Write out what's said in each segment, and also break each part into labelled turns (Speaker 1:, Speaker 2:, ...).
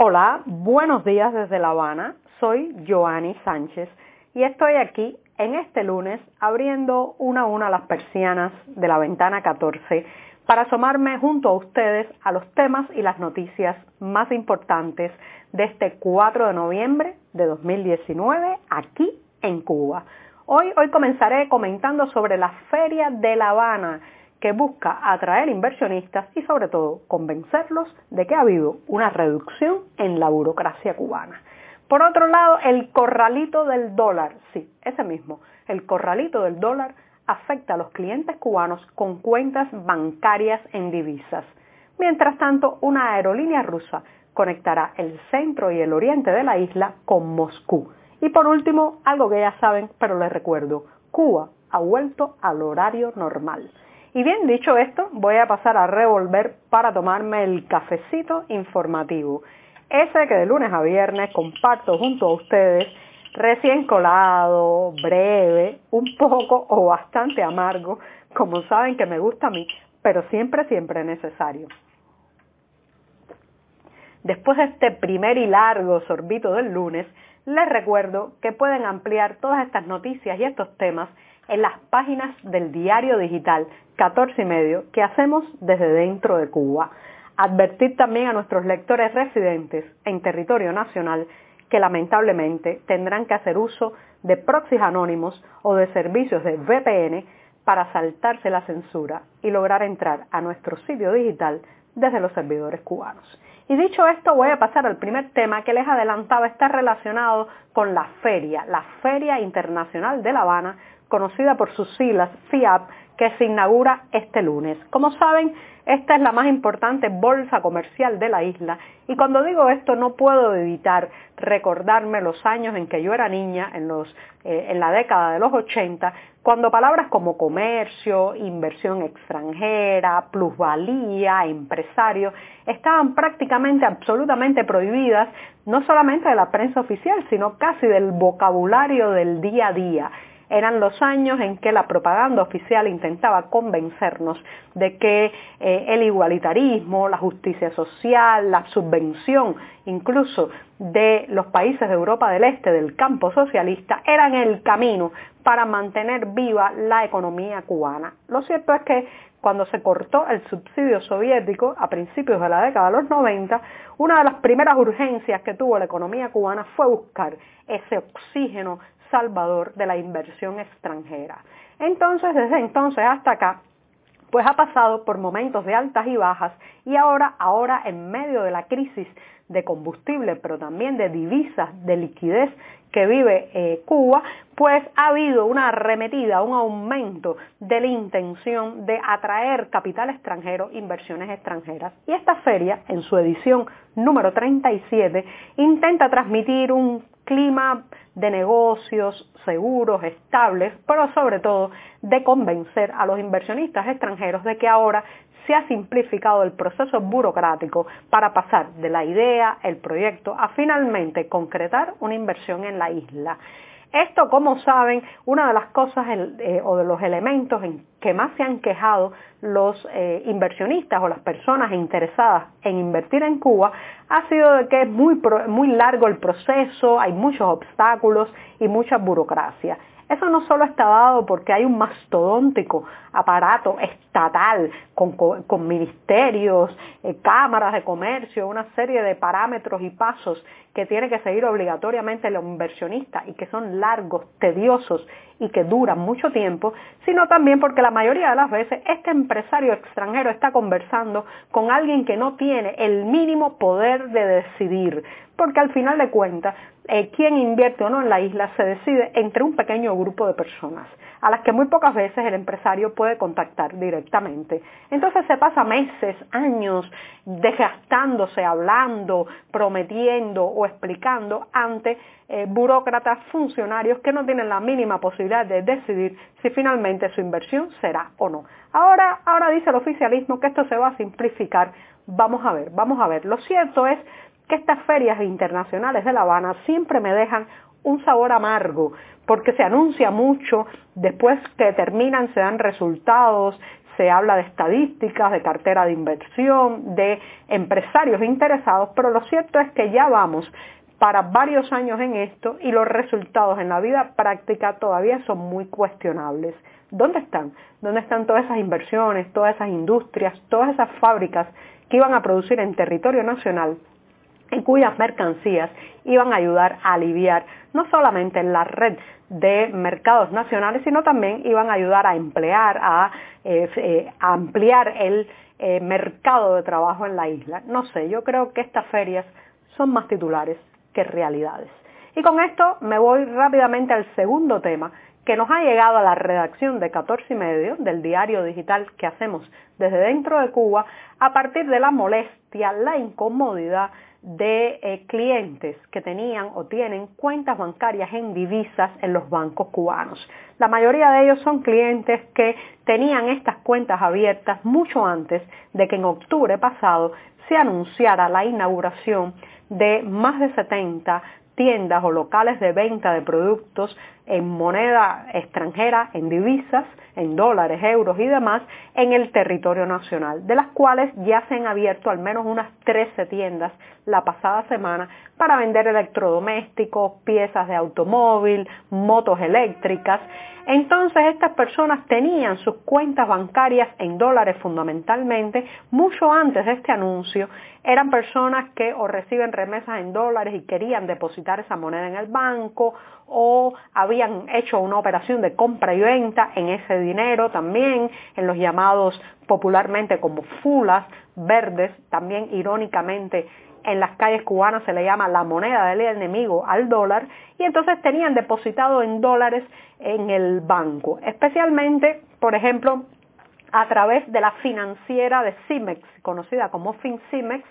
Speaker 1: Hola, buenos días desde La Habana. Soy Joanny Sánchez y estoy aquí en este lunes abriendo una a una las persianas de la ventana 14 para asomarme junto a ustedes a los temas y las noticias más importantes de este 4 de noviembre de 2019 aquí en Cuba. Hoy, hoy comenzaré comentando sobre la Feria de La Habana que busca atraer inversionistas y sobre todo convencerlos de que ha habido una reducción en la burocracia cubana. Por otro lado, el corralito del dólar, sí, ese mismo, el corralito del dólar afecta a los clientes cubanos con cuentas bancarias en divisas. Mientras tanto, una aerolínea rusa conectará el centro y el oriente de la isla con Moscú. Y por último, algo que ya saben, pero les recuerdo, Cuba ha vuelto al horario normal. Y bien dicho esto, voy a pasar a revolver para tomarme el cafecito informativo. Ese que de lunes a viernes comparto junto a ustedes, recién colado, breve, un poco o bastante amargo, como saben que me gusta a mí, pero siempre, siempre necesario. Después de este primer y largo sorbito del lunes, les recuerdo que pueden ampliar todas estas noticias y estos temas en las páginas del diario digital 14 y medio que hacemos desde dentro de Cuba. Advertir también a nuestros lectores residentes en territorio nacional que lamentablemente tendrán que hacer uso de proxies anónimos o de servicios de VPN para saltarse la censura y lograr entrar a nuestro sitio digital desde los servidores cubanos. Y dicho esto, voy a pasar al primer tema que les adelantaba, está relacionado con la feria, la Feria Internacional de La Habana, conocida por sus siglas FIAP, que se inaugura este lunes. Como saben, esta es la más importante bolsa comercial de la isla y cuando digo esto no puedo evitar recordarme los años en que yo era niña, en, eh, en la década de los 80, cuando palabras como comercio, inversión extranjera, plusvalía, empresario, estaban prácticamente absolutamente prohibidas, no solamente de la prensa oficial, sino casi del vocabulario del día a día eran los años en que la propaganda oficial intentaba convencernos de que eh, el igualitarismo, la justicia social, la subvención incluso de los países de Europa del Este, del campo socialista, eran el camino para mantener viva la economía cubana. Lo cierto es que cuando se cortó el subsidio soviético a principios de la década de los 90, una de las primeras urgencias que tuvo la economía cubana fue buscar ese oxígeno salvador de la inversión extranjera. Entonces, desde entonces hasta acá, pues ha pasado por momentos de altas y bajas y ahora, ahora en medio de la crisis de combustible, pero también de divisas, de liquidez que vive eh, Cuba, pues ha habido una arremetida, un aumento de la intención de atraer capital extranjero, inversiones extranjeras. Y esta feria, en su edición número 37, intenta transmitir un clima de negocios seguros, estables, pero sobre todo de convencer a los inversionistas extranjeros de que ahora se ha simplificado el proceso burocrático para pasar de la idea, el proyecto, a finalmente concretar una inversión en la isla. Esto, como saben, una de las cosas eh, o de los elementos en que más se han quejado los eh, inversionistas o las personas interesadas en invertir en Cuba ha sido de que es muy, muy largo el proceso, hay muchos obstáculos y mucha burocracia. Eso no solo está dado porque hay un mastodóntico aparato estatal con, ministerios, eh, cámaras de comercio, una serie de parámetros y pasos que tiene que seguir obligatoriamente el inversionista y que son largos, tediosos y que duran mucho tiempo, sino también porque la mayoría de las veces este empresario extranjero está conversando con alguien que no tiene el mínimo poder de decidir, porque al final de cuentas, eh, quien invierte o no en la isla se decide entre un pequeño grupo de personas, a las que muy pocas veces el empresario puede contactar directamente. Entonces se pasa meses, años, desgastándose, hablando, prometiendo o explicando ante eh, burócratas, funcionarios que no tienen la mínima posibilidad de decidir si finalmente su inversión será o no. Ahora, ahora dice el oficialismo que esto se va a simplificar. Vamos a ver, vamos a ver. Lo cierto es que estas ferias internacionales de La Habana siempre me dejan un sabor amargo, porque se anuncia mucho, después que terminan se dan resultados, se habla de estadísticas, de cartera de inversión, de empresarios interesados, pero lo cierto es que ya vamos para varios años en esto y los resultados en la vida práctica todavía son muy cuestionables. ¿Dónde están? ¿Dónde están todas esas inversiones, todas esas industrias, todas esas fábricas que iban a producir en territorio nacional y cuyas mercancías iban a ayudar a aliviar no solamente la red de mercados nacionales, sino también iban a ayudar a emplear, a, eh, eh, ampliar el eh, mercado de trabajo en la isla. No sé, yo creo que estas ferias son más titulares que realidades. Y con esto me voy rápidamente al segundo tema que nos ha llegado a la redacción de 14 y medio del diario digital que hacemos desde dentro de Cuba a partir de la molestia, la incomodidad de eh, clientes que tenían o tienen cuentas bancarias en divisas en los bancos cubanos. La mayoría de ellos son clientes que tenían estas cuentas abiertas mucho antes de que en octubre pasado se anunciara la inauguración de más de 70 tiendas o locales de venta de productos en moneda extranjera, en divisas, en dólares, euros y demás, en el territorio nacional, de las cuales ya se han abierto al menos unas 13 tiendas la pasada semana para vender electrodomésticos, piezas de automóvil, motos eléctricas. Entonces estas personas tenían sus cuentas bancarias en dólares fundamentalmente mucho antes de este anuncio. Eran personas que o reciben remesas en dólares y querían depositar esa moneda en el banco o habían hecho una operación de compra y venta en ese dinero también, en los llamados popularmente como fulas verdes, también irónicamente en las calles cubanas se le llama la moneda del enemigo al dólar, y entonces tenían depositado en dólares en el banco, especialmente, por ejemplo, a través de la financiera de CIMEX, conocida como FinCIMEX,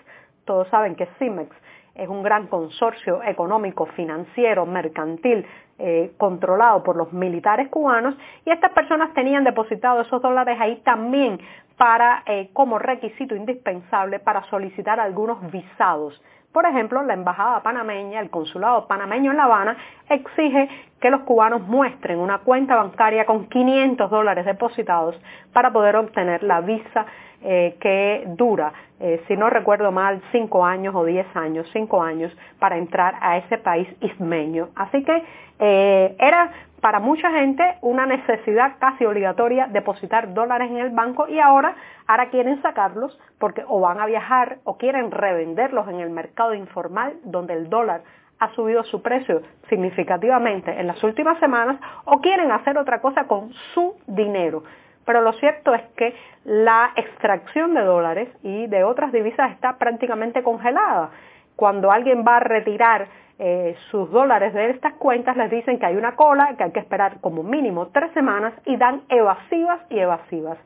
Speaker 1: todos saben que CIMEX es un gran consorcio económico, financiero, mercantil, eh, controlado por los militares cubanos, y estas personas tenían depositado esos dólares ahí también para, eh, como requisito indispensable para solicitar algunos visados. Por ejemplo, la Embajada panameña, el Consulado panameño en La Habana, exige que los cubanos muestren una cuenta bancaria con 500 dólares depositados para poder obtener la visa eh, que dura, eh, si no recuerdo mal, 5 años o 10 años, 5 años para entrar a ese país ismeño. Así que era para mucha gente una necesidad casi obligatoria depositar dólares en el banco y ahora, ahora quieren sacarlos porque o van a viajar o quieren revenderlos en el mercado informal donde el dólar ha subido su precio significativamente en las últimas semanas o quieren hacer otra cosa con su dinero. Pero lo cierto es que la extracción de dólares y de otras divisas está prácticamente congelada. Cuando alguien va a retirar eh, sus dólares de estas cuentas, les dicen que hay una cola, que hay que esperar como mínimo tres semanas y dan evasivas y evasivas.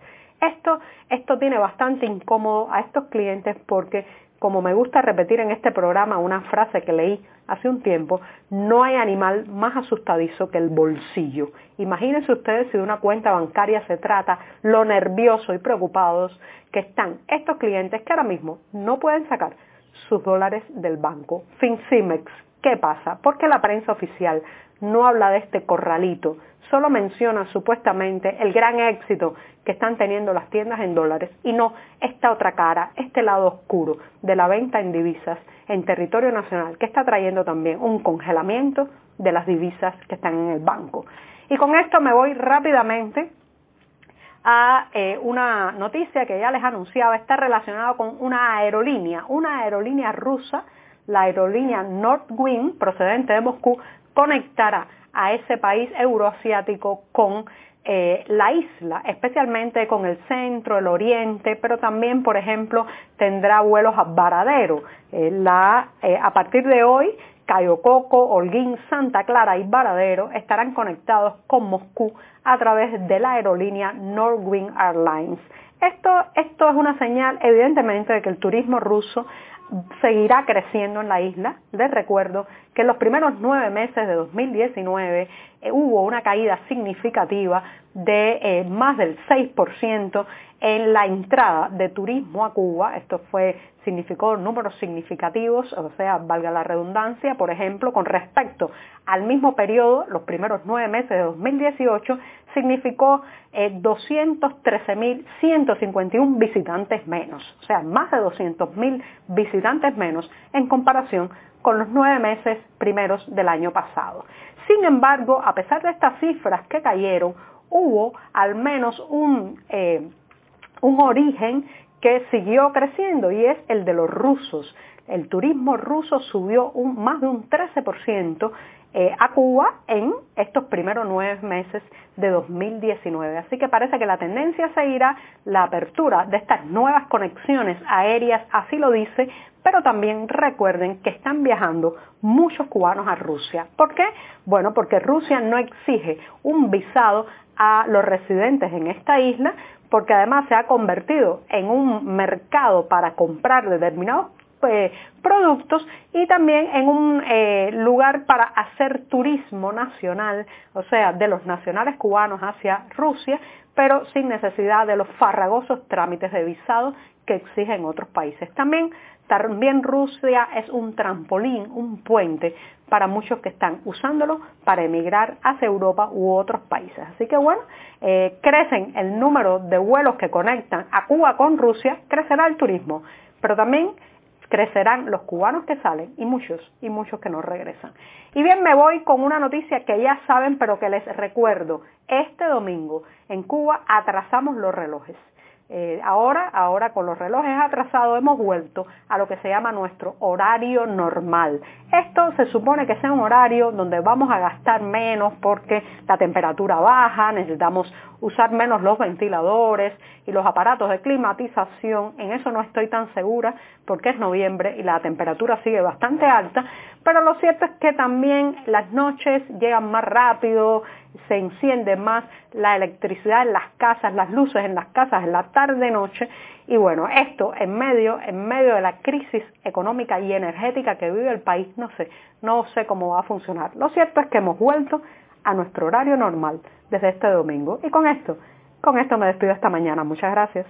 Speaker 1: Esto, esto tiene bastante incómodo a estos clientes porque, como me gusta repetir en este programa una frase que leí hace un tiempo, no hay animal más asustadizo que el bolsillo. Imagínense ustedes si de una cuenta bancaria se trata, lo nervioso y preocupados que están estos clientes que ahora mismo no pueden sacar sus dólares del banco. FinCimex, ¿Qué pasa? Porque la prensa oficial no habla de este corralito, solo menciona supuestamente el gran éxito que están teniendo las tiendas en dólares y no esta otra cara, este lado oscuro de la venta en divisas en territorio nacional que está trayendo también un congelamiento de las divisas que están en el banco. Y con esto me voy rápidamente a eh, una noticia que ya les anunciaba, está relacionada con una aerolínea, una aerolínea rusa la aerolínea Nordwind, procedente de Moscú, conectará a ese país euroasiático con eh, la isla, especialmente con el centro, el oriente, pero también, por ejemplo, tendrá vuelos a Varadero. Eh, eh, a partir de hoy, Cayo Coco, Holguín, Santa Clara y Varadero estarán conectados con Moscú a través de la aerolínea Nordwind Airlines. Esto, esto es una señal, evidentemente, de que el turismo ruso seguirá creciendo en la isla. Les recuerdo que en los primeros nueve meses de 2019 eh, hubo una caída significativa de eh, más del 6% en la entrada de turismo a Cuba. Esto fue, significó números significativos, o sea, valga la redundancia, por ejemplo, con respecto al mismo periodo, los primeros nueve meses de 2018, significó 213.151 eh, visitantes menos, o sea, más de 200.000 visitantes menos en comparación con los nueve meses primeros del año pasado. Sin embargo, a pesar de estas cifras que cayeron, hubo al menos un, eh, un origen que siguió creciendo y es el de los rusos. El turismo ruso subió un, más de un 13% eh, a Cuba en estos primeros nueve meses de 2019. Así que parece que la tendencia seguirá la apertura de estas nuevas conexiones aéreas, así lo dice, pero también recuerden que están viajando muchos cubanos a Rusia. ¿Por qué? Bueno, porque Rusia no exige un visado a los residentes en esta isla, porque además se ha convertido en un mercado para comprar determinados eh, productos y también en un eh, lugar para hacer turismo nacional, o sea, de los nacionales cubanos hacia Rusia, pero sin necesidad de los farragosos trámites de visado que exigen otros países. También, también Rusia es un trampolín, un puente para muchos que están usándolo para emigrar hacia Europa u otros países. Así que bueno, eh, crecen el número de vuelos que conectan a Cuba con Rusia, crecerá el turismo, pero también crecerán los cubanos que salen y muchos y muchos que no regresan. Y bien, me voy con una noticia que ya saben, pero que les recuerdo. Este domingo en Cuba atrasamos los relojes. Eh, ahora, ahora con los relojes atrasados hemos vuelto a lo que se llama nuestro horario normal. Esto se supone que sea un horario donde vamos a gastar menos porque la temperatura baja, necesitamos usar menos los ventiladores y los aparatos de climatización. En eso no estoy tan segura porque es noviembre y la temperatura sigue bastante alta, pero lo cierto es que también las noches llegan más rápido, se enciende más la electricidad en las casas, las luces en las casas en la tarde-noche y bueno, esto en medio, en medio de la crisis económica y energética que vive el país, no sé, no sé cómo va a funcionar. Lo cierto es que hemos vuelto a nuestro horario normal desde este domingo y con esto, con esto me despido esta mañana. Muchas gracias.